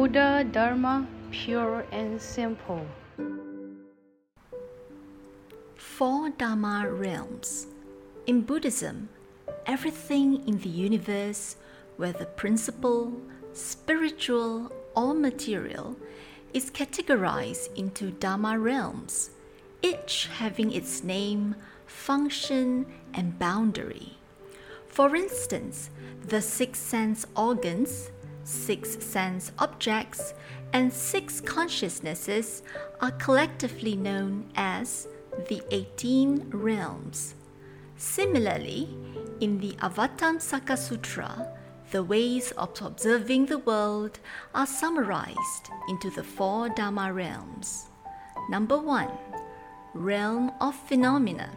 Buddha Dharma, pure and simple. Four Dharma realms. In Buddhism, everything in the universe, whether principle, spiritual, or material, is categorized into Dharma realms, each having its name, function, and boundary. For instance, the six sense organs, six sense objects, and six consciousnesses are collectively known as the 18 realms. Similarly, in the Avatamsaka Sutra, the ways of observing the world are summarized into the four Dharma realms. Number one, realm of phenomena.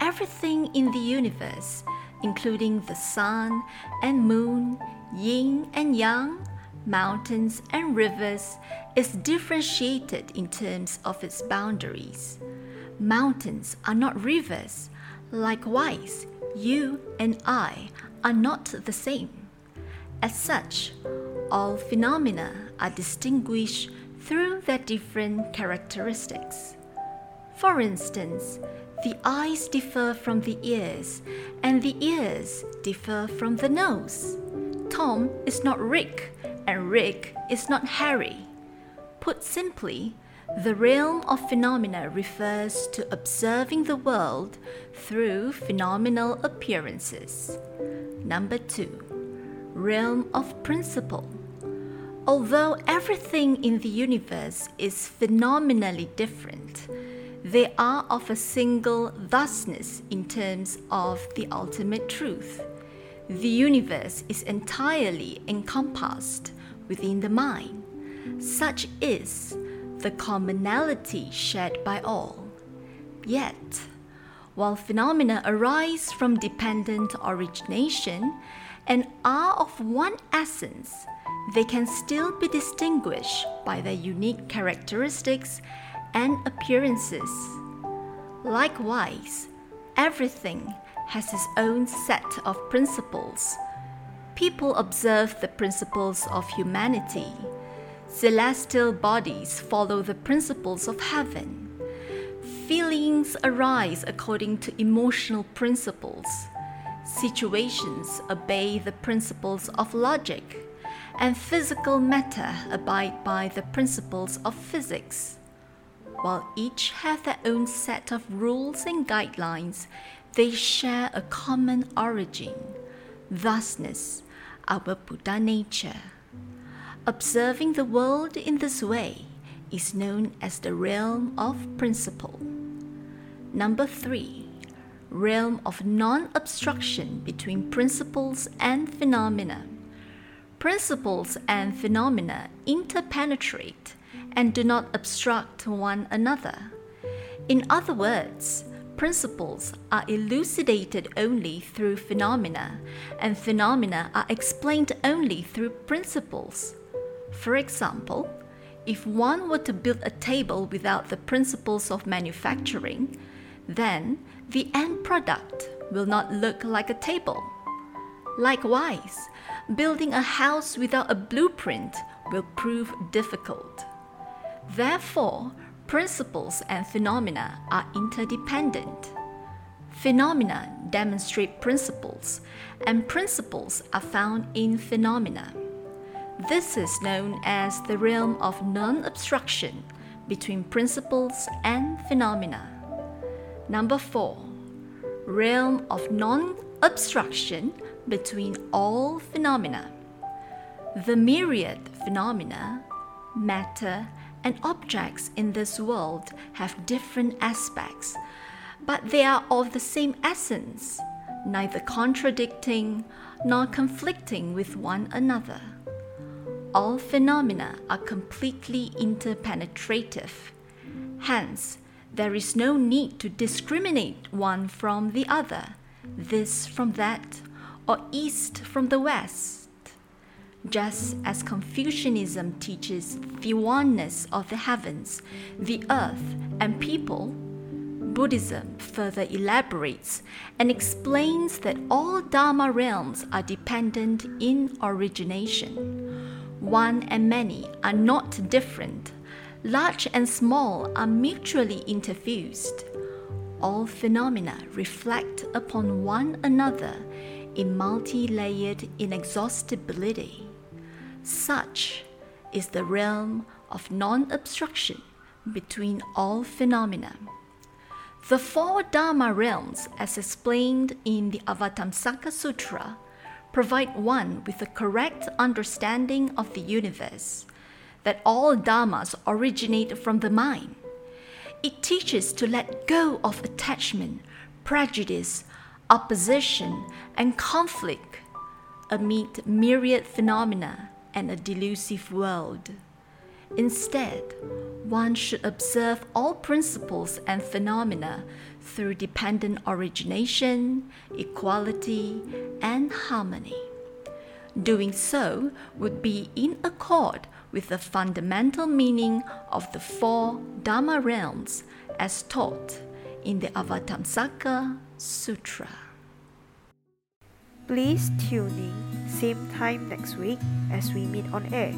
Everything in the universe, including the sun and moon, yin and yang, mountains and rivers, is differentiated in terms of its boundaries. Mountains are not rivers. Likewise, you and I are not the same. As such, all phenomena are distinguished through their different characteristics. For instance, the eyes differ from the ears, and the ears differ from the nose. Tom is not Rick, and Rick is not Harry. Put simply, the realm of phenomena refers to observing the world through phenomenal appearances. Number two, realm of principle. Although everything in the universe is phenomenally different, they are of a single thusness in terms of the ultimate truth. The universe is entirely encompassed within the mind. Such is the commonality shared by all. Yet, while phenomena arise from dependent origination and are of one essence, they can still be distinguished by their unique characteristics and appearances. Likewise, everything has its own set of principles. People observe the principles of humanity Celestial bodies follow the principles of heaven. Feelings arise according to emotional principles. Situations obey the principles of logic, and physical matter abide by the principles of physics. While each have their own set of rules and guidelines, they share a common origin, thusness, our Buddha nature. Observing the world in this way is known as the realm of principle. Number three, realm of non obstruction between principles and phenomena. Principles and phenomena interpenetrate and do not obstruct one another. In other words, principles are elucidated only through phenomena, and phenomena are explained only through principles. For example, if one were to build a table without the principles of manufacturing, then the end product will not look like a table. Likewise, building a house without a blueprint will prove difficult. Therefore, principles and phenomena are interdependent. Phenomena demonstrate principles, and principles are found in phenomena. This is known as the realm of non obstruction between principles and phenomena. Number four, realm of non obstruction between all phenomena. The myriad phenomena, matter, and objects in this world have different aspects, but they are of the same essence, neither contradicting nor conflicting with one another all phenomena are completely interpenetrative. Hence, there is no need to discriminate one from the other, this from that, or east from the west. Just as Confucianism teaches the oneness of the heavens, the earth, and people, Buddhism further elaborates and explains that all Dharma realms are dependent in origination one and many are not different. Large and small are mutually interfused. All phenomena reflect upon one another in multi layered inexhaustibility. Such is the realm of non obstruction between all phenomena. The four Dharma realms, as explained in the Avatamsaka Sutra, provide one with a correct understanding of the universe, that all Dharmas originate from the mind. It teaches to let go of attachment, prejudice, opposition, and conflict amid myriad phenomena and a delusive world. Instead, one should observe all principles and phenomena through dependent origination, equality, and harmony. Doing so would be in accord with the fundamental meaning of the four Dharma realms as taught in the Avatamsaka Sutra. Please tune in same time next week as we meet on air.